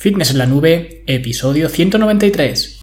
Fitness en la Nube, episodio 193.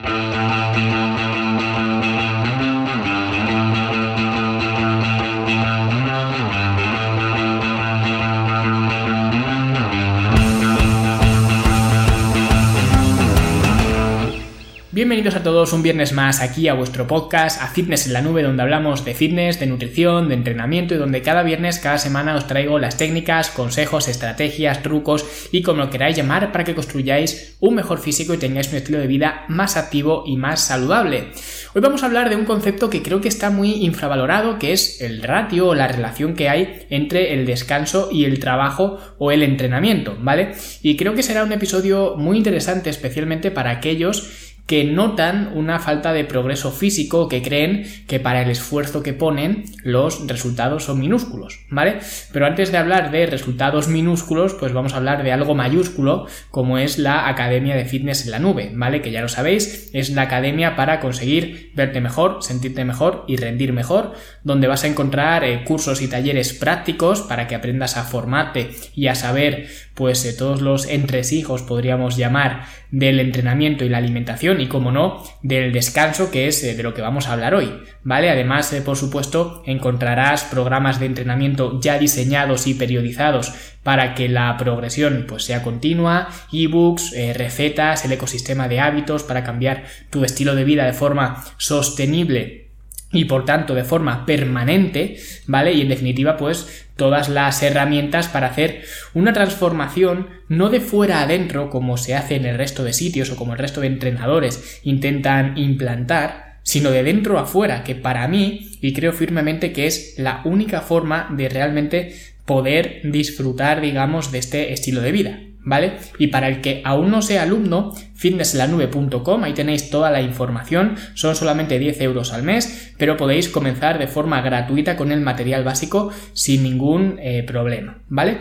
Bienvenidos a todos un viernes más aquí a vuestro podcast, a Fitness en la Nube, donde hablamos de fitness, de nutrición, de entrenamiento y donde cada viernes, cada semana os traigo las técnicas, consejos, estrategias, trucos y como lo queráis llamar para que construyáis un mejor físico y tengáis un estilo de vida más activo y más saludable. Hoy vamos a hablar de un concepto que creo que está muy infravalorado, que es el ratio o la relación que hay entre el descanso y el trabajo o el entrenamiento, ¿vale? Y creo que será un episodio muy interesante, especialmente para aquellos que notan una falta de progreso físico, que creen que para el esfuerzo que ponen los resultados son minúsculos, ¿vale? Pero antes de hablar de resultados minúsculos, pues vamos a hablar de algo mayúsculo, como es la Academia de Fitness en la Nube, ¿vale? Que ya lo sabéis, es la academia para conseguir verte mejor, sentirte mejor y rendir mejor, donde vas a encontrar eh, cursos y talleres prácticos para que aprendas a formarte y a saber, pues, eh, todos los entresijos, podríamos llamar, del entrenamiento y la alimentación y, como no, del descanso, que es eh, de lo que vamos a hablar hoy, ¿vale? Además, eh, por supuesto, encontrarás programas de entrenamiento ya diseñados y periodizados para que la progresión pues, sea continua, ebooks, eh, recetas, el ecosistema de hábitos para cambiar tu estilo de vida de forma sostenible y por tanto de forma permanente, ¿vale? Y en definitiva, pues todas las herramientas para hacer una transformación no de fuera adentro como se hace en el resto de sitios o como el resto de entrenadores intentan implantar, sino de dentro a fuera, que para mí, y creo firmemente que es la única forma de realmente poder disfrutar, digamos, de este estilo de vida. ¿Vale? Y para el que aún no sea alumno, fitnesslanube.com, ahí tenéis toda la información, son solamente 10 euros al mes, pero podéis comenzar de forma gratuita con el material básico sin ningún eh, problema, ¿vale?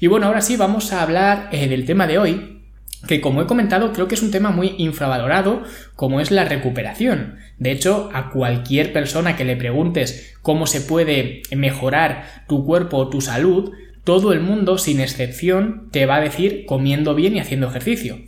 Y bueno, ahora sí vamos a hablar eh, del tema de hoy, que como he comentado creo que es un tema muy infravalorado como es la recuperación. De hecho, a cualquier persona que le preguntes cómo se puede mejorar tu cuerpo o tu salud, todo el mundo, sin excepción, te va a decir comiendo bien y haciendo ejercicio.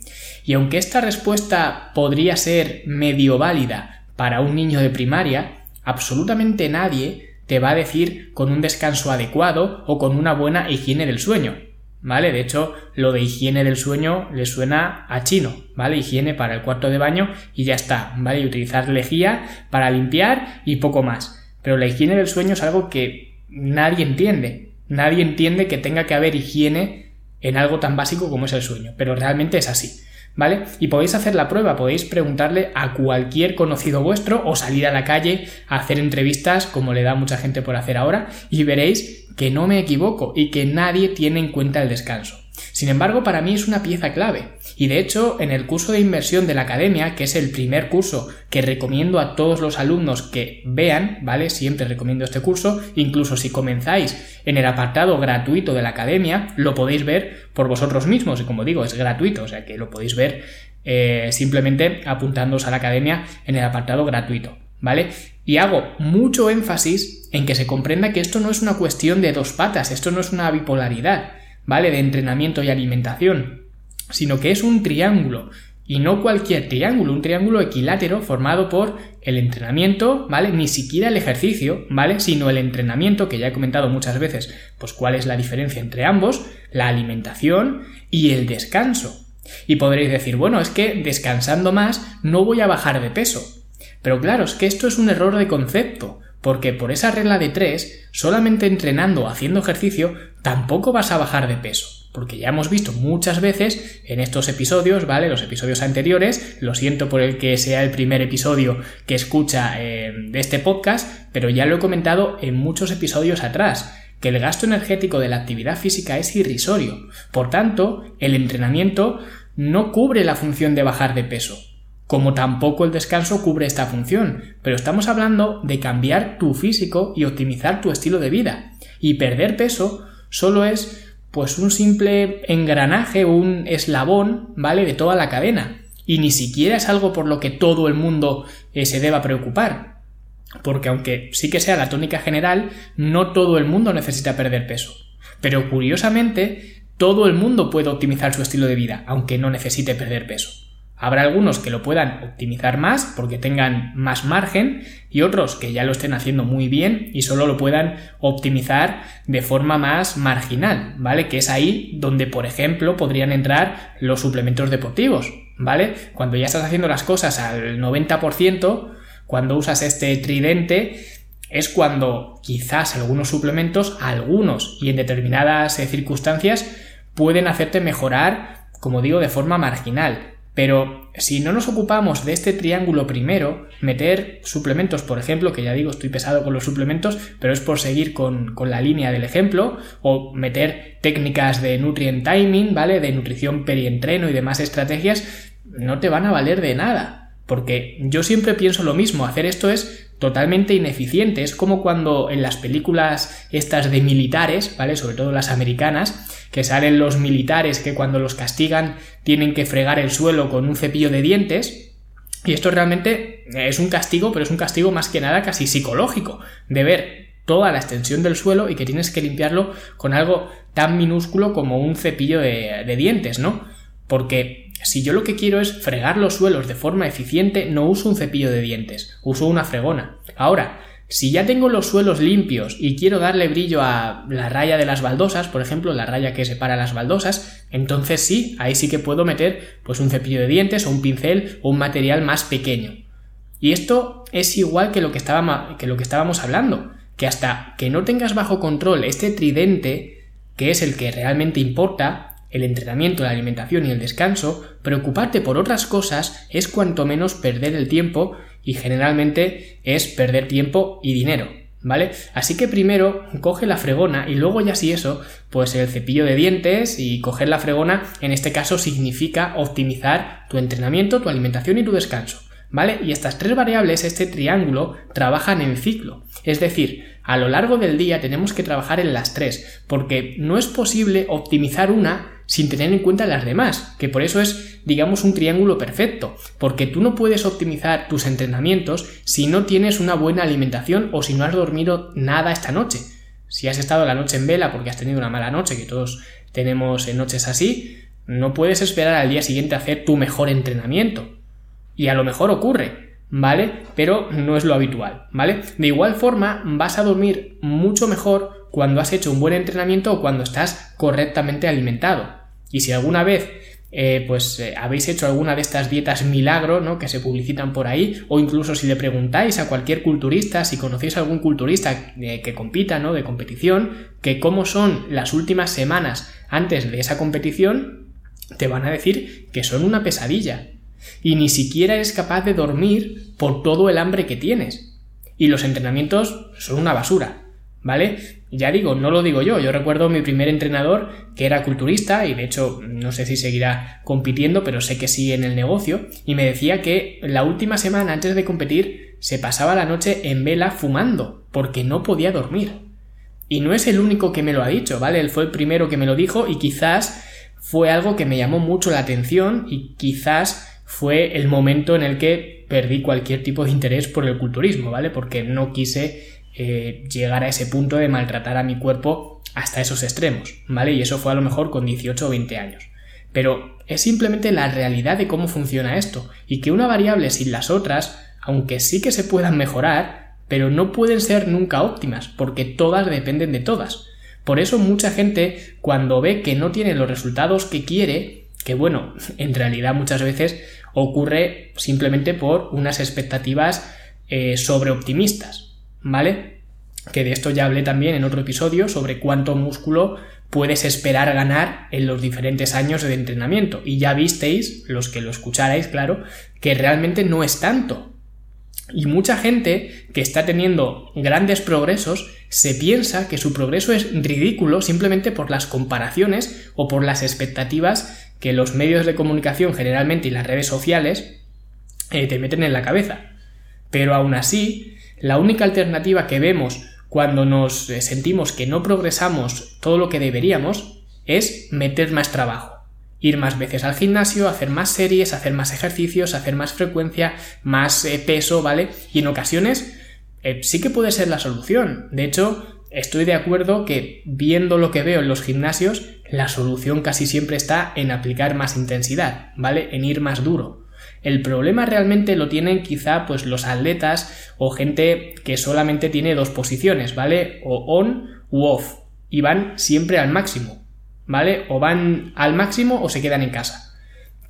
Y aunque esta respuesta podría ser medio válida para un niño de primaria, absolutamente nadie te va a decir con un descanso adecuado o con una buena higiene del sueño. ¿Vale? De hecho, lo de higiene del sueño le suena a chino, ¿vale? Higiene para el cuarto de baño y ya está, ¿vale? Y utilizar lejía para limpiar y poco más. Pero la higiene del sueño es algo que nadie entiende, Nadie entiende que tenga que haber higiene en algo tan básico como es el sueño, pero realmente es así. ¿Vale? Y podéis hacer la prueba, podéis preguntarle a cualquier conocido vuestro o salir a la calle a hacer entrevistas como le da mucha gente por hacer ahora y veréis que no me equivoco y que nadie tiene en cuenta el descanso. Sin embargo, para mí es una pieza clave. Y de hecho, en el curso de inversión de la academia, que es el primer curso que recomiendo a todos los alumnos que vean, ¿vale? Siempre recomiendo este curso, incluso si comenzáis en el apartado gratuito de la academia, lo podéis ver por vosotros mismos. Y como digo, es gratuito, o sea que lo podéis ver eh, simplemente apuntándoos a la academia en el apartado gratuito. ¿Vale? Y hago mucho énfasis en que se comprenda que esto no es una cuestión de dos patas, esto no es una bipolaridad. ¿vale? De entrenamiento y alimentación, sino que es un triángulo. Y no cualquier triángulo, un triángulo equilátero formado por el entrenamiento, ¿vale? Ni siquiera el ejercicio, ¿vale? Sino el entrenamiento, que ya he comentado muchas veces, pues cuál es la diferencia entre ambos, la alimentación y el descanso. Y podréis decir, bueno, es que descansando más no voy a bajar de peso. Pero claro, es que esto es un error de concepto, porque por esa regla de tres, solamente entrenando o haciendo ejercicio, tampoco vas a bajar de peso. Porque ya hemos visto muchas veces en estos episodios, ¿vale? Los episodios anteriores, lo siento por el que sea el primer episodio que escucha eh, de este podcast, pero ya lo he comentado en muchos episodios atrás que el gasto energético de la actividad física es irrisorio. Por tanto, el entrenamiento no cubre la función de bajar de peso como tampoco el descanso cubre esta función, pero estamos hablando de cambiar tu físico y optimizar tu estilo de vida. Y perder peso solo es pues un simple engranaje, un eslabón, ¿vale? De toda la cadena. Y ni siquiera es algo por lo que todo el mundo eh, se deba preocupar. Porque aunque sí que sea la tónica general, no todo el mundo necesita perder peso. Pero curiosamente, todo el mundo puede optimizar su estilo de vida, aunque no necesite perder peso. Habrá algunos que lo puedan optimizar más porque tengan más margen y otros que ya lo estén haciendo muy bien y solo lo puedan optimizar de forma más marginal, ¿vale? Que es ahí donde, por ejemplo, podrían entrar los suplementos deportivos, ¿vale? Cuando ya estás haciendo las cosas al 90%, cuando usas este tridente, es cuando quizás algunos suplementos, algunos y en determinadas eh, circunstancias, pueden hacerte mejorar, como digo, de forma marginal. Pero si no nos ocupamos de este triángulo primero, meter suplementos, por ejemplo, que ya digo, estoy pesado con los suplementos, pero es por seguir con, con, la línea del ejemplo, o meter técnicas de nutrient timing, ¿vale? De nutrición perientreno y demás estrategias, no te van a valer de nada. Porque yo siempre pienso lo mismo, hacer esto es totalmente ineficiente. Es como cuando en las películas estas de militares, ¿vale? Sobre todo las americanas, que salen los militares que cuando los castigan tienen que fregar el suelo con un cepillo de dientes. Y esto realmente es un castigo, pero es un castigo más que nada casi psicológico, de ver toda la extensión del suelo y que tienes que limpiarlo con algo tan minúsculo como un cepillo de, de dientes, ¿no? Porque si yo lo que quiero es fregar los suelos de forma eficiente, no uso un cepillo de dientes, uso una fregona. Ahora, si ya tengo los suelos limpios y quiero darle brillo a la raya de las baldosas, por ejemplo, la raya que separa las baldosas, entonces sí, ahí sí que puedo meter pues un cepillo de dientes o un pincel o un material más pequeño. Y esto es igual que lo que, que lo que estábamos hablando, que hasta que no tengas bajo control este tridente, que es el que realmente importa, el entrenamiento, la alimentación y el descanso, preocuparte por otras cosas es cuanto menos perder el tiempo y generalmente es perder tiempo y dinero, ¿vale? Así que primero coge la fregona y luego ya si eso, pues el cepillo de dientes y coger la fregona en este caso significa optimizar tu entrenamiento, tu alimentación y tu descanso. ¿Vale? Y estas tres variables, este triángulo, trabajan en ciclo. Es decir, a lo largo del día tenemos que trabajar en las tres, porque no es posible optimizar una sin tener en cuenta las demás, que por eso es, digamos, un triángulo perfecto, porque tú no puedes optimizar tus entrenamientos si no tienes una buena alimentación o si no has dormido nada esta noche. Si has estado la noche en vela porque has tenido una mala noche, que todos tenemos en noches así, no puedes esperar al día siguiente a hacer tu mejor entrenamiento. Y a lo mejor ocurre, ¿vale? Pero no es lo habitual, ¿vale? De igual forma, vas a dormir mucho mejor cuando has hecho un buen entrenamiento o cuando estás correctamente alimentado. Y si alguna vez eh, pues eh, habéis hecho alguna de estas dietas milagro, ¿no? Que se publicitan por ahí, o incluso si le preguntáis a cualquier culturista, si conocéis a algún culturista eh, que compita, ¿no? De competición, que cómo son las últimas semanas antes de esa competición, te van a decir que son una pesadilla. Y ni siquiera eres capaz de dormir por todo el hambre que tienes. Y los entrenamientos son una basura. ¿vale? Ya digo, no lo digo yo, yo recuerdo mi primer entrenador que era culturista y de hecho no sé si seguirá compitiendo, pero sé que sí en el negocio, y me decía que la última semana antes de competir se pasaba la noche en vela fumando, porque no podía dormir. Y no es el único que me lo ha dicho, ¿vale? Él fue el primero que me lo dijo y quizás fue algo que me llamó mucho la atención y quizás fue el momento en el que perdí cualquier tipo de interés por el culturismo, ¿vale? Porque no quise eh, llegar a ese punto de maltratar a mi cuerpo hasta esos extremos, ¿vale? Y eso fue a lo mejor con 18 o 20 años. Pero es simplemente la realidad de cómo funciona esto, y que una variable sin las otras, aunque sí que se puedan mejorar, pero no pueden ser nunca óptimas, porque todas dependen de todas. Por eso mucha gente, cuando ve que no tiene los resultados que quiere, que bueno, en realidad muchas veces ocurre simplemente por unas expectativas eh, sobreoptimistas, ¿vale? Que de esto ya hablé también en otro episodio sobre cuánto músculo puedes esperar ganar en los diferentes años de entrenamiento. Y ya visteis, los que lo escucharais, claro, que realmente no es tanto. Y mucha gente que está teniendo grandes progresos se piensa que su progreso es ridículo simplemente por las comparaciones o por las expectativas que los medios de comunicación generalmente y las redes sociales eh, te meten en la cabeza. Pero aún así, la única alternativa que vemos cuando nos eh, sentimos que no progresamos todo lo que deberíamos es meter más trabajo. Ir más veces al gimnasio, hacer más series, hacer más ejercicios, hacer más frecuencia, más eh, peso, ¿vale? Y en ocasiones eh, sí que puede ser la solución. De hecho, estoy de acuerdo que viendo lo que veo en los gimnasios, la solución casi siempre está en aplicar más intensidad, ¿vale? En ir más duro. El problema realmente lo tienen quizá pues los atletas o gente que solamente tiene dos posiciones, ¿vale? O on u off. Y van siempre al máximo, ¿vale? O van al máximo o se quedan en casa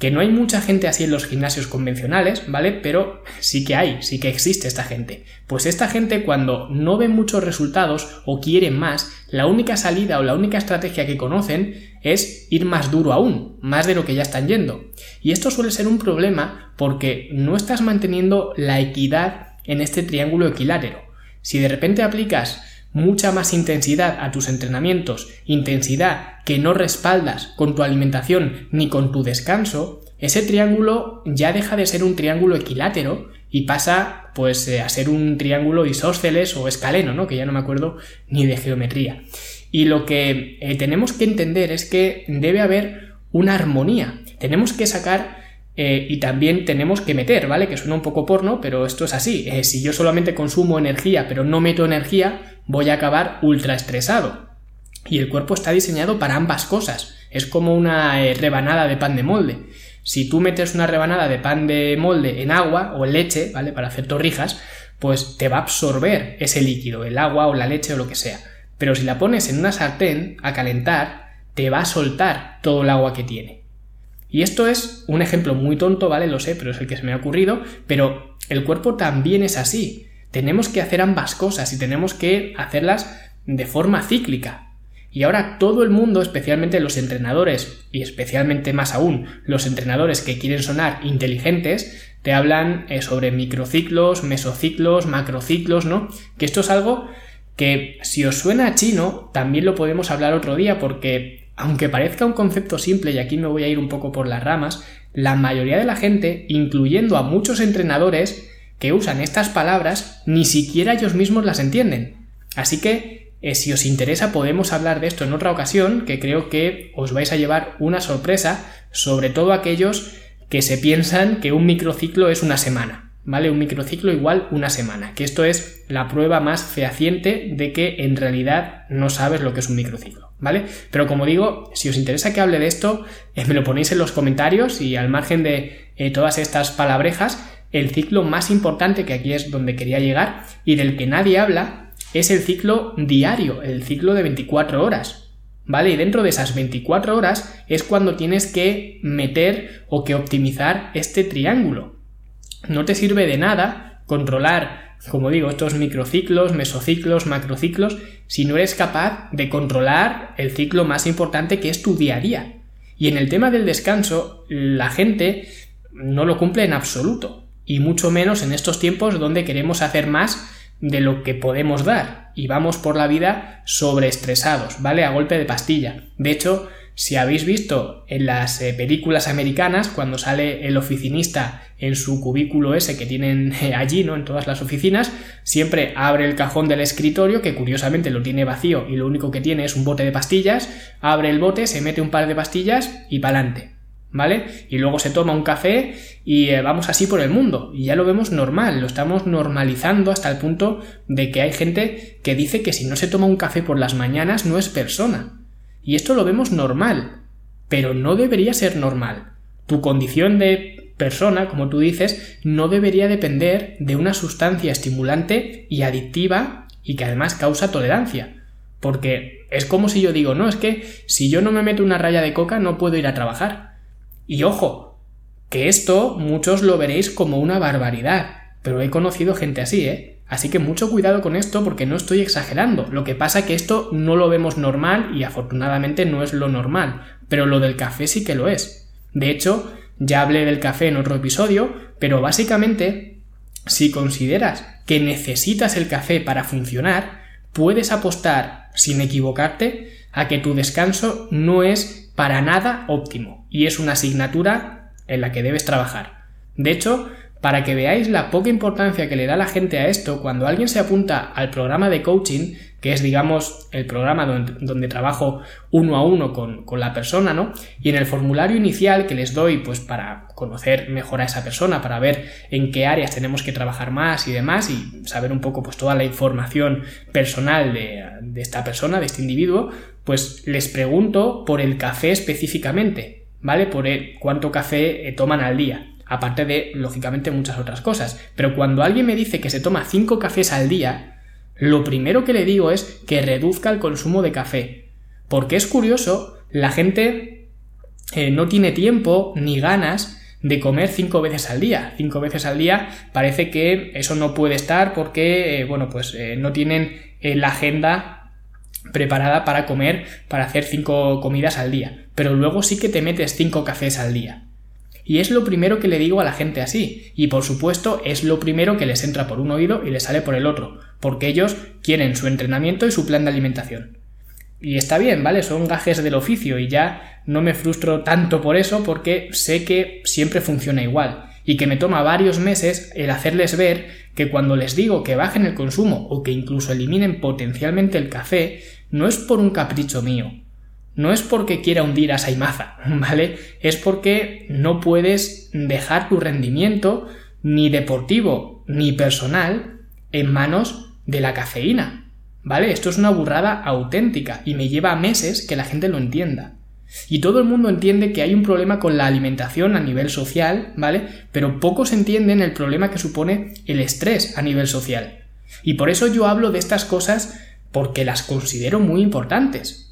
que no hay mucha gente así en los gimnasios convencionales, ¿vale? Pero sí que hay, sí que existe esta gente. Pues esta gente cuando no ven muchos resultados o quieren más, la única salida o la única estrategia que conocen es ir más duro aún, más de lo que ya están yendo. Y esto suele ser un problema porque no estás manteniendo la equidad en este triángulo equilátero. Si de repente aplicas mucha más intensidad a tus entrenamientos, intensidad que no respaldas con tu alimentación ni con tu descanso, ese triángulo ya deja de ser un triángulo equilátero y pasa pues eh, a ser un triángulo isósceles o escaleno, ¿no? Que ya no me acuerdo ni de geometría. Y lo que eh, tenemos que entender es que debe haber una armonía. Tenemos que sacar eh, y también tenemos que meter, ¿vale? Que suena un poco porno, pero esto es así. si yo solamente consumo energía pero no meto energía, voy a acabar ultra estresado. Y el cuerpo está diseñado para ambas cosas. Es como una eh, rebanada de pan de molde. Si tú metes una rebanada de pan de molde en agua o en leche, ¿vale? Para hacer torrijas, pues te va a absorber ese líquido, el agua o la leche o lo que sea. Pero si la pones en una sartén a calentar, te va a soltar todo el agua que tiene. Y esto es un ejemplo muy tonto, ¿vale? Lo sé, pero es el que se me ha ocurrido, pero el cuerpo también es así tenemos que hacer ambas cosas y tenemos que hacerlas de forma cíclica. Y ahora todo el mundo, especialmente los entrenadores, y especialmente más aún los entrenadores que quieren sonar inteligentes, te hablan eh, sobre microciclos, mesociclos, macrociclos, ¿no? Que esto es algo que si os suena chino, también lo podemos hablar otro día porque aunque parezca un concepto simple, y aquí me voy a ir un poco por las ramas, la mayoría de la gente, incluyendo a muchos entrenadores, que usan estas palabras ni siquiera ellos mismos las entienden. Así que, eh, si os interesa, podemos hablar de esto en otra ocasión, que creo que os vais a llevar una sorpresa, sobre todo aquellos que se piensan que un microciclo es una semana. ¿Vale? Un microciclo igual una semana, que esto es la prueba más fehaciente de que en realidad no sabes lo que es un microciclo, ¿vale? Pero como digo, si os interesa que hable de esto, eh, me lo ponéis en los comentarios y al margen de eh, todas estas palabrejas, el ciclo más importante, que aquí es donde quería llegar, y del que nadie habla, es el ciclo diario, el ciclo de 24 horas. ¿Vale? Y dentro de esas 24 horas es cuando tienes que meter o que optimizar este triángulo. No te sirve de nada controlar, como digo, estos microciclos, mesociclos, macrociclos, si no eres capaz de controlar el ciclo más importante que es tu día a día. Y en el tema del descanso, la gente no lo cumple en absoluto y mucho menos en estos tiempos donde queremos hacer más de lo que podemos dar y vamos por la vida sobreestresados, ¿vale? A golpe de pastilla. De hecho, si habéis visto en las eh, películas americanas, cuando sale el oficinista en su cubículo ese que tienen eh, allí, ¿no? En todas las oficinas, siempre abre el cajón del escritorio, que curiosamente lo tiene vacío y lo único que tiene es un bote de pastillas, abre el bote, se mete un par de pastillas y pa'lante. ¿vale? Y luego se toma un café y eh, vamos así por el mundo. Y ya lo vemos normal, lo estamos normalizando hasta el punto de que hay gente que dice que si no se toma un café por las mañanas no es persona. Y esto lo vemos normal, pero no debería ser normal. Tu condición de persona, como tú dices, no debería depender de una sustancia estimulante y adictiva y que además causa tolerancia. Porque es como si yo digo, no, es que si yo no me meto una raya de coca no puedo ir a trabajar. Y ojo, que esto muchos lo veréis como una barbaridad, pero he conocido gente así, ¿eh? Así que mucho cuidado con esto porque no estoy exagerando. Lo que pasa es que esto no lo vemos normal y afortunadamente no es lo normal, pero lo del café sí que lo es. De hecho, ya hablé del café en otro episodio, pero básicamente, si consideras que necesitas el café para funcionar, puedes apostar, sin equivocarte, a que tu descanso no es para nada óptimo y es una asignatura en la que debes trabajar. De hecho, para que veáis la poca importancia que le da la gente a esto, cuando alguien se apunta al programa de coaching, que es, digamos, el programa donde, trabajo uno a uno con, la persona, ¿no? Y en el formulario inicial que les doy, pues para conocer mejor a esa persona, para ver en qué áreas tenemos que trabajar más y demás, y saber un poco, pues, toda la información personal de, de esta persona, de este individuo, pues les pregunto por el café específicamente, ¿vale? Por el, cuánto café eh, toman al día aparte de, lógicamente, muchas otras cosas. Pero cuando alguien me dice que se toma 5 cafés al día, lo primero que le digo es que reduzca el consumo de café. Porque es curioso, la gente eh, no tiene tiempo ni ganas de comer cinco veces al día. Cinco veces al día parece que eso no puede estar porque, eh, bueno, pues eh, no tienen la agenda preparada para comer, para hacer cinco comidas al día. Pero luego sí que te metes cinco cafés al día. Y es lo primero que le digo a la gente así. Y por supuesto es lo primero que les entra por un oído y les sale por el otro, porque ellos quieren su entrenamiento y su plan de alimentación. Y está bien, ¿vale? Son gajes del oficio y ya no me frustro tanto por eso porque sé que siempre funciona igual y que me toma varios meses el hacerles ver que cuando les digo que bajen el consumo o que incluso eliminen potencialmente el café, no es por un capricho mío, no es porque quiera hundir a Saimaza, ¿vale? Es porque no puedes dejar tu rendimiento ni deportivo ni personal en manos de la cafeína, ¿vale? Esto es una burrada auténtica y me lleva meses que la gente lo entienda. Y todo el mundo entiende que hay un problema con la alimentación a nivel social, ¿vale? Pero pocos entienden el problema que supone el estrés a nivel social. Y por eso yo hablo de estas cosas porque las considero muy importantes.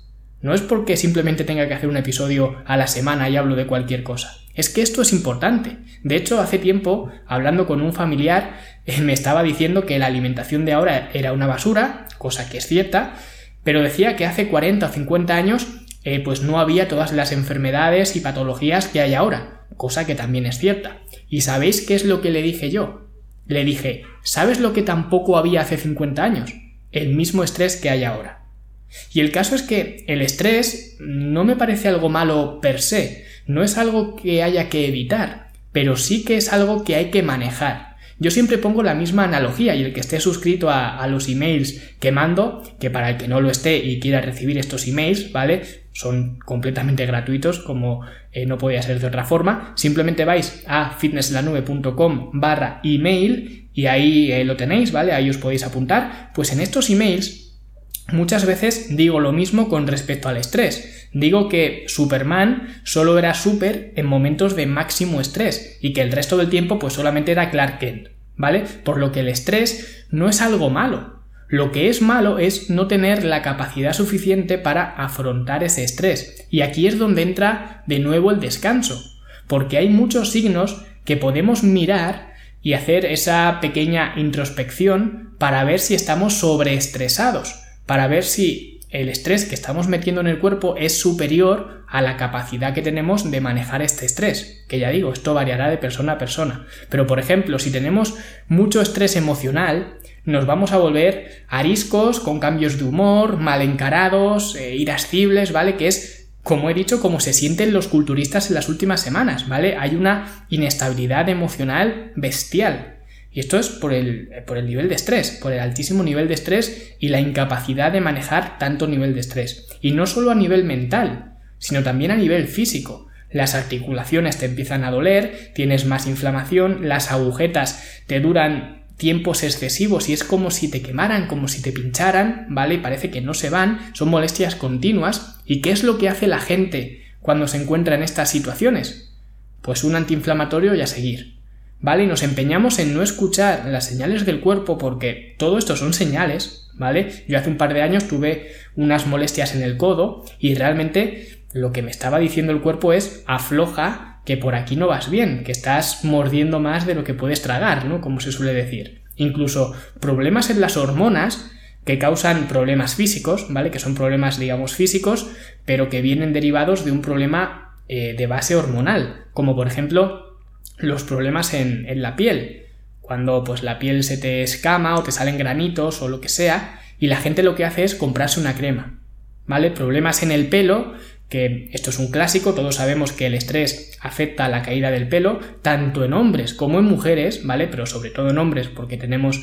No es porque simplemente tenga que hacer un episodio a la semana y hablo de cualquier cosa. Es que esto es importante. De hecho, hace tiempo, hablando con un familiar, eh, me estaba diciendo que la alimentación de ahora era una basura, cosa que es cierta, pero decía que hace 40 o 50 años eh, pues no había todas las enfermedades y patologías que hay ahora, cosa que también es cierta. ¿Y sabéis qué es lo que le dije yo? Le dije, ¿sabes lo que tampoco había hace 50 años? El mismo estrés que hay ahora. Y el caso es que el estrés no me parece algo malo per se, no es algo que haya que evitar, pero sí que es algo que hay que manejar. Yo siempre pongo la misma analogía y el que esté suscrito a, los emails que mando, que para el que no lo esté y quiera recibir estos emails, ¿vale? Son completamente gratuitos como eh, no podía ser de otra forma. Simplemente vais a fitnesslanube.com barra email y ahí eh, lo tenéis, ¿vale? Ahí os podéis apuntar. Pues en estos emails Muchas veces digo lo mismo con respecto al estrés. Digo que Superman solo era super en momentos de máximo estrés y que el resto del tiempo pues solamente era Clark Kent, ¿vale? Por lo que el estrés no es algo malo. Lo que es malo es no tener la capacidad suficiente para afrontar ese estrés. Y aquí es donde entra de nuevo el descanso, porque hay muchos signos que podemos mirar y hacer esa pequeña introspección para ver si estamos sobreestresados para ver si el estrés que estamos metiendo en el cuerpo es superior a la capacidad que tenemos de manejar este estrés. Que ya digo, esto variará de persona a persona. Pero por ejemplo, si tenemos mucho estrés emocional, nos vamos a volver ariscos, con cambios de humor, mal encarados, eh, irascibles, ¿vale? Que es como he dicho, como se sienten los culturistas en las últimas semanas, ¿vale? Hay una inestabilidad emocional bestial. Y esto es por el, por el nivel de estrés, por el altísimo nivel de estrés y la incapacidad de manejar tanto nivel de estrés. Y no solo a nivel mental, sino también a nivel físico. Las articulaciones te empiezan a doler, tienes más inflamación, las agujetas te duran tiempos excesivos y es como si te quemaran, como si te pincharan, ¿vale? Parece que no se van, son molestias continuas. ¿Y qué es lo que hace la gente cuando se encuentra en estas situaciones? Pues un antiinflamatorio y a seguir. ¿Vale? Y nos empeñamos en no escuchar las señales del cuerpo porque todo esto son señales, ¿vale? Yo hace un par de años tuve unas molestias en el codo y realmente lo que me estaba diciendo el cuerpo es afloja que por aquí no vas bien, que estás mordiendo más de lo que puedes tragar, ¿no? Como se suele decir. Incluso problemas en las hormonas que causan problemas físicos, ¿vale? Que son problemas, digamos, físicos, pero que vienen derivados de un problema eh, de base hormonal, como por ejemplo los problemas en, la piel. Cuando pues la piel se te escama o te salen granitos o lo que sea, y la gente lo que hace es comprarse una crema. ¿Vale? Problemas en el pelo, que esto es un clásico, todos sabemos que el estrés afecta a la caída del pelo, tanto en hombres como en mujeres, ¿vale? Pero sobre todo en hombres, porque tenemos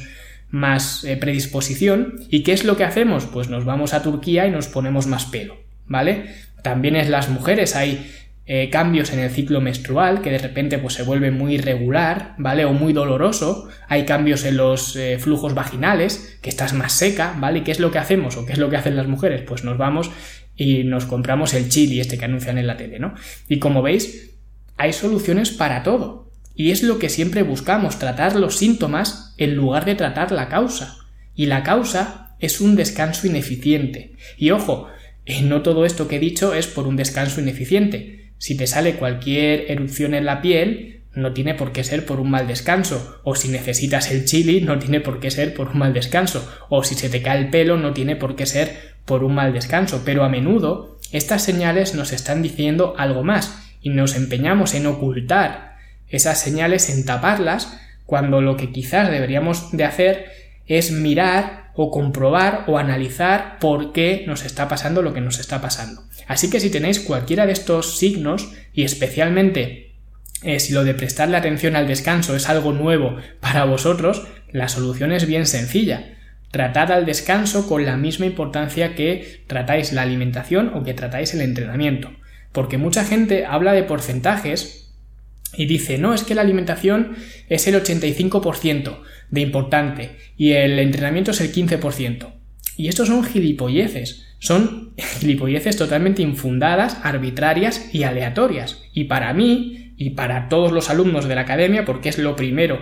más eh, predisposición. ¿Y qué es lo que hacemos? Pues nos vamos a Turquía y nos ponemos más pelo, ¿vale? También es las mujeres, hay eh, cambios en el ciclo menstrual que de repente pues se vuelve muy irregular, ¿vale? O muy doloroso, hay cambios en los eh, flujos vaginales, que estás más seca, ¿vale? ¿Y qué es lo que hacemos o qué es lo que hacen las mujeres? Pues nos vamos y nos compramos el chili este que anuncian en la tele, ¿no? Y como veis, hay soluciones para todo. Y es lo que siempre buscamos, tratar los síntomas en lugar de tratar la causa. Y la causa es un descanso ineficiente. Y ojo, eh, no todo esto que he dicho es por un descanso ineficiente. Si te sale cualquier erupción en la piel, no tiene por qué ser por un mal descanso. O si necesitas el chili, no tiene por qué ser por un mal descanso. O si se te cae el pelo, no tiene por qué ser por un mal descanso. Pero a menudo estas señales nos están diciendo algo más y nos empeñamos en ocultar esas señales, en taparlas, cuando lo que quizás deberíamos de hacer es mirar o comprobar o analizar por qué nos está pasando lo que nos está pasando. Así que si tenéis cualquiera de estos signos y especialmente eh, si lo de prestarle atención al descanso es algo nuevo para vosotros, la solución es bien sencilla. Tratad al descanso con la misma importancia que tratáis la alimentación o que tratáis el entrenamiento. Porque mucha gente habla de porcentajes y dice, no, es que la alimentación es el 85% de importante y el entrenamiento es el 15%. Y estos son gilipolleces, son gilipolleces totalmente infundadas, arbitrarias y aleatorias. Y para mí, y para todos los alumnos de la academia, porque es lo primero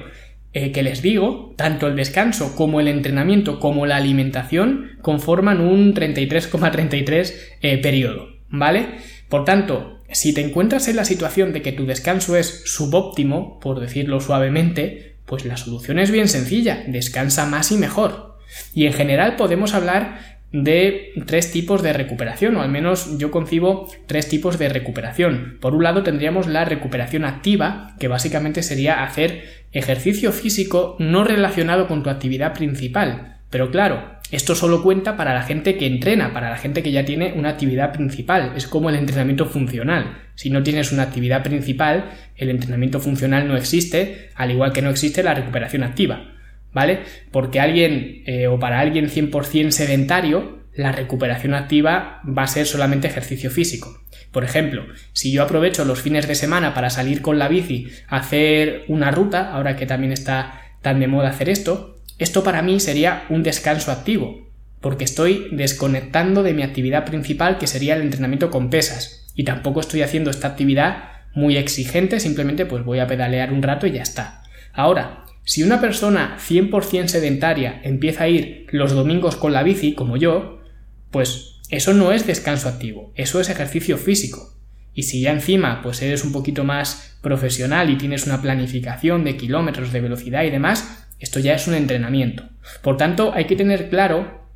eh, que les digo, tanto el descanso como el entrenamiento como la alimentación conforman un 33,33 eh, periodo, ¿vale? Por tanto, si te encuentras en la situación de que tu descanso es subóptimo, por decirlo suavemente, pues la solución es bien sencilla, descansa más y mejor. Y en general podemos hablar de tres tipos de recuperación, o al menos yo concibo tres tipos de recuperación. Por un lado tendríamos la recuperación activa, que básicamente sería hacer ejercicio físico no relacionado con tu actividad principal. Pero claro, esto solo cuenta para la gente que entrena, para la gente que ya tiene una actividad principal. Es como el entrenamiento funcional. Si no tienes una actividad principal, el entrenamiento funcional no existe, al igual que no existe la recuperación activa. ¿Vale? Porque alguien eh, o para alguien 100% sedentario, la recuperación activa va a ser solamente ejercicio físico. Por ejemplo, si yo aprovecho los fines de semana para salir con la bici hacer una ruta, ahora que también está tan de moda hacer esto, esto para mí sería un descanso activo, porque estoy desconectando de mi actividad principal que sería el entrenamiento con pesas, y tampoco estoy haciendo esta actividad muy exigente, simplemente pues voy a pedalear un rato y ya está. Ahora, si una persona 100% sedentaria empieza a ir los domingos con la bici, como yo, pues eso no es descanso activo, eso es ejercicio físico. Y si ya encima pues eres un poquito más profesional y tienes una planificación de kilómetros, de velocidad y demás, esto ya es un entrenamiento. Por tanto, hay que tener claro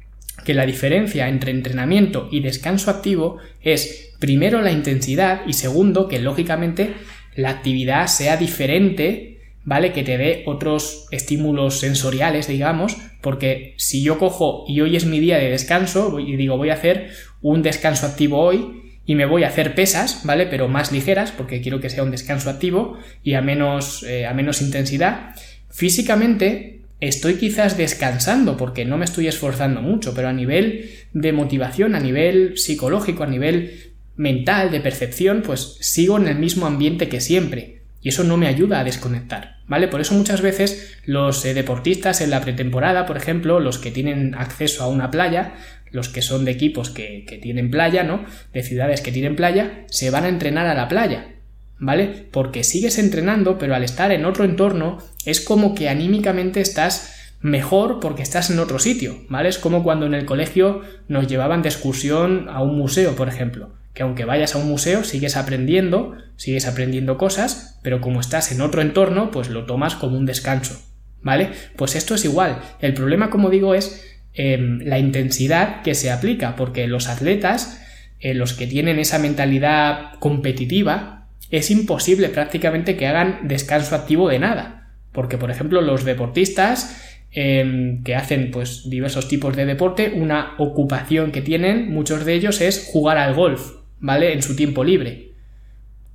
que la diferencia entre entrenamiento y descanso activo es primero la intensidad y segundo que lógicamente la actividad sea diferente, ¿vale? Que te dé otros estímulos sensoriales, digamos, porque si yo cojo y hoy es mi día de descanso y digo voy a hacer un descanso activo hoy y me voy a hacer pesas, ¿vale? Pero más ligeras porque quiero que sea un descanso activo y a menos, eh, a menos intensidad Físicamente estoy quizás descansando porque no me estoy esforzando mucho, pero a nivel de motivación, a nivel psicológico, a nivel mental, de percepción, pues sigo en el mismo ambiente que siempre. Y eso no me ayuda a desconectar, ¿vale? Por eso muchas veces los eh, deportistas en la pretemporada, por ejemplo, los que tienen acceso a una playa, los que son de equipos que, que tienen playa, ¿no? De ciudades que tienen playa, se van a entrenar a la playa. ¿Vale? Porque sigues entrenando, pero al estar en otro entorno es como que anímicamente estás mejor porque estás en otro sitio, ¿vale? Es como cuando en el colegio nos llevaban de excursión a un museo, por ejemplo, que aunque vayas a un museo sigues aprendiendo, sigues aprendiendo cosas, pero como estás en otro entorno, pues lo tomas como un descanso, ¿vale? Pues esto es igual. El problema, como digo, es em, la intensidad que se aplica, porque los atletas, eh, los que tienen esa mentalidad competitiva, es imposible prácticamente que hagan descanso activo de nada. Porque, por ejemplo, los deportistas em, que hacen pues diversos tipos de deporte, una ocupación que tienen, muchos de ellos, es jugar al golf, ¿vale? En su tiempo libre.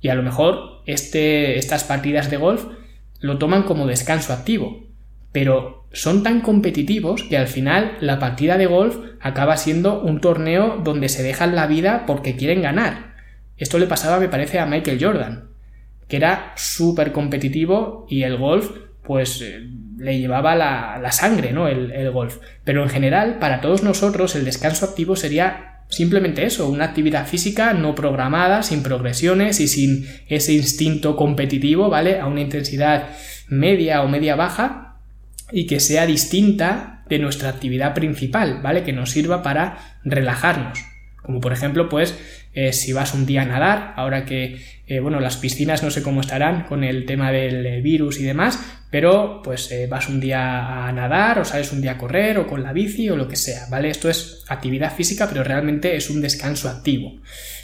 Y a lo mejor este, estas partidas de golf lo toman como descanso activo. pero son tan competitivos que al final la partida de golf acaba siendo un torneo donde se dejan la vida porque quieren ganar. Esto le pasaba, me parece, a Michael Jordan, que era súper competitivo y el golf, pues eh, le llevaba la, sangre, ¿no? El, el golf. Pero en general, para todos nosotros, el descanso activo sería Simplemente eso, una actividad física no programada, sin progresiones y sin ese instinto competitivo, ¿vale? A una intensidad media o media baja y que sea distinta de nuestra actividad principal, ¿vale? Que nos sirva para relajarnos. Como por ejemplo, pues eh, si vas un día a nadar, ahora que, eh, bueno, las piscinas no sé cómo estarán con el tema del eh, virus y demás, pero pues vas un día a nadar o sales un día a correr o con la bici o lo que sea, ¿vale? Esto es actividad física, pero realmente es un descanso activo.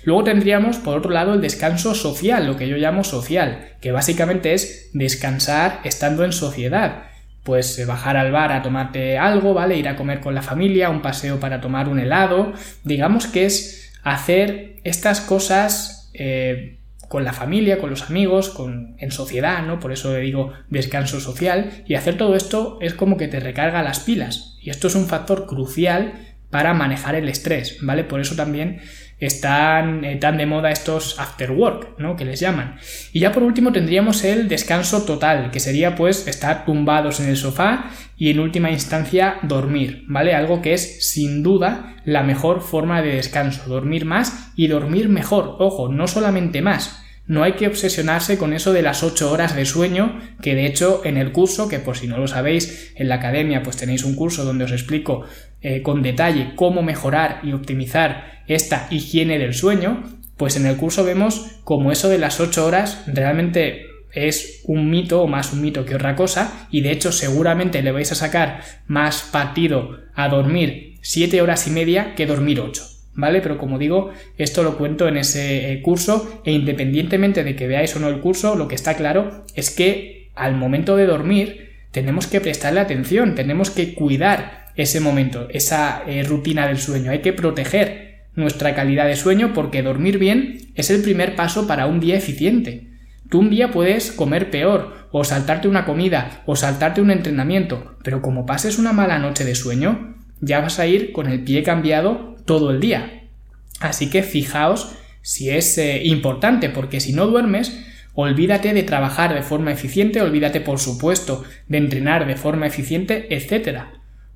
Luego tendríamos, por otro lado, el descanso social, lo que yo llamo social, que básicamente es descansar estando en sociedad pues bajar al bar a tomarte algo, ¿vale? Ir a comer con la familia, un paseo para tomar un helado. Digamos que es hacer estas cosas eh, con la familia, con los amigos, con, en sociedad, ¿no? Por eso le digo descanso social. Y hacer todo esto es como que te recarga las pilas. Y esto es un factor crucial para manejar el estrés, ¿vale? Por eso también están eh, tan de moda estos after work, ¿no? Que les llaman. Y ya por último tendríamos el descanso total, que sería pues estar tumbados en el sofá y en última instancia dormir, ¿vale? Algo que es sin duda la mejor forma de descanso, dormir más y dormir mejor, ojo, no solamente más, no hay que obsesionarse con eso de las 8 horas de sueño, que de hecho en el curso, que por si no lo sabéis, en la academia pues tenéis un curso donde os explico eh, con detalle cómo mejorar y optimizar esta higiene del sueño, pues en el curso vemos como eso de las 8 horas realmente es un mito o más un mito que otra cosa y de hecho seguramente le vais a sacar más partido a dormir 7 horas y media que dormir 8. ¿vale? Pero como digo, esto lo cuento en ese eh, curso e independientemente de que veáis o no el curso, lo que está claro es que al momento de dormir tenemos que prestarle atención, tenemos que cuidar ese momento, esa eh, rutina del sueño, hay que proteger nuestra calidad de sueño porque dormir bien es el primer paso para un día eficiente. Tú un día puedes comer peor, o saltarte una comida, o saltarte un entrenamiento, pero como pases una mala noche de sueño, ya vas a ir con el pie cambiado todo el día. Así que fijaos si es eh, importante, porque si no duermes, olvídate de trabajar de forma eficiente, olvídate por supuesto de entrenar de forma eficiente, etc.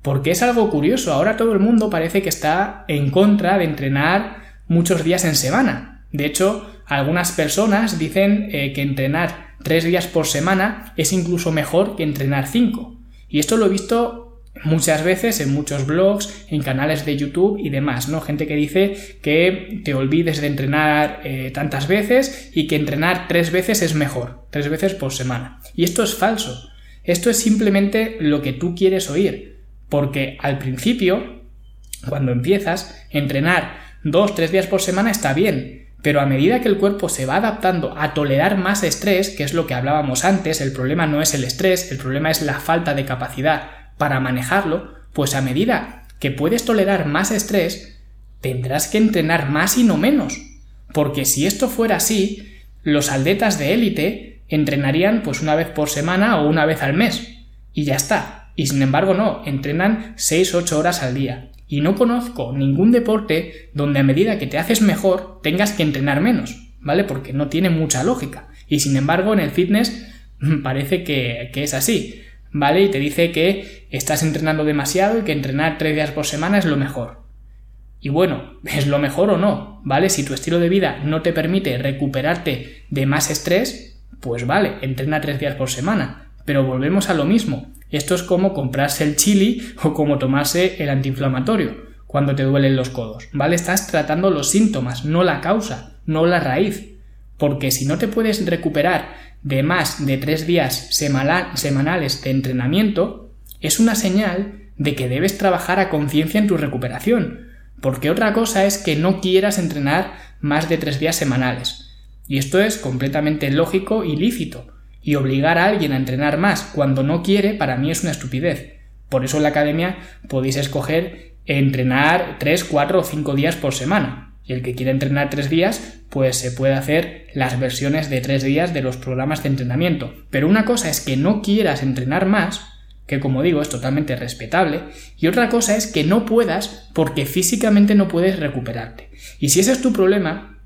Porque es algo curioso, ahora todo el mundo parece que está en contra de entrenar muchos días en semana. De hecho, algunas personas dicen eh, que entrenar tres días por semana es incluso mejor que entrenar cinco. Y esto lo he visto muchas veces en muchos blogs, en canales de YouTube y demás, ¿no? Gente que dice que te olvides de entrenar eh, tantas veces y que entrenar tres veces es mejor, tres veces por semana. Y esto es falso. Esto es simplemente lo que tú quieres oír. Porque al principio, cuando empiezas, entrenar dos, tres días por semana está bien. Pero a medida que el cuerpo se va adaptando a tolerar más estrés, que es lo que hablábamos antes, el problema no es el estrés, el problema es la falta de capacidad para manejarlo, pues a medida que puedes tolerar más estrés, tendrás que entrenar más y no menos. Porque si esto fuera así, los atletas de élite entrenarían pues una vez por semana o una vez al mes. Y ya está. Y sin embargo no, entrenan 6-8 horas al día. Y no conozco ningún deporte donde a medida que te haces mejor tengas que entrenar menos, ¿vale? Porque no tiene mucha lógica. Y sin embargo en el fitness parece que, que es así. ¿vale? Y te dice que estás entrenando demasiado y que entrenar tres días por semana es lo mejor. Y bueno, ¿es lo mejor o no? ¿Vale? Si tu estilo de vida no te permite recuperarte de más estrés, pues vale, entrena tres días por semana. Pero volvemos a lo mismo. Esto es como comprarse el chili o como tomarse el antiinflamatorio cuando te duelen los codos, ¿vale? Estás tratando los síntomas, no la causa, no la raíz. Porque si no te puedes recuperar de más de tres días semanales de entrenamiento, es una señal de que debes trabajar a conciencia en tu recuperación, porque otra cosa es que no quieras entrenar más de tres días semanales. Y esto es completamente lógico y lícito, y obligar a alguien a entrenar más cuando no quiere para mí es una estupidez. Por eso en la academia podéis escoger entrenar tres, cuatro o cinco días por semana. Y el que quiere entrenar tres días, pues se puede hacer las versiones de tres días de los programas de entrenamiento. Pero una cosa es que no quieras entrenar más que como digo es totalmente respetable, y otra cosa es que no puedas porque físicamente no puedes recuperarte. Y si ese es tu problema,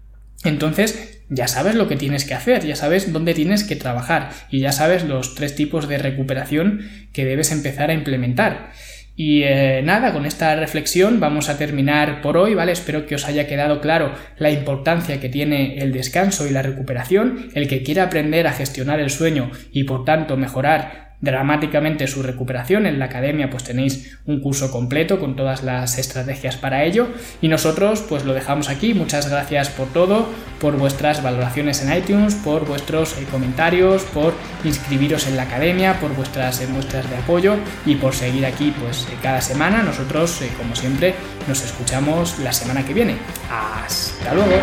entonces ya sabes lo que tienes que hacer, ya sabes dónde tienes que trabajar y ya sabes los tres tipos de recuperación que debes empezar a implementar. Y eh, nada, con esta reflexión vamos a terminar por hoy, ¿vale? Espero que os haya quedado claro la importancia que tiene el descanso y la recuperación. El que quiera aprender a gestionar el sueño y por tanto mejorar dramáticamente su recuperación. En la academia pues tenéis un curso completo con todas las estrategias para ello y nosotros pues lo dejamos aquí. Muchas gracias por todo, por vuestras valoraciones en iTunes, por vuestros eh, comentarios, por inscribiros en la academia, por vuestras eh, muestras de apoyo y por seguir aquí pues eh, cada semana. Nosotros como siempre nos escuchamos la semana que viene. Hasta luego.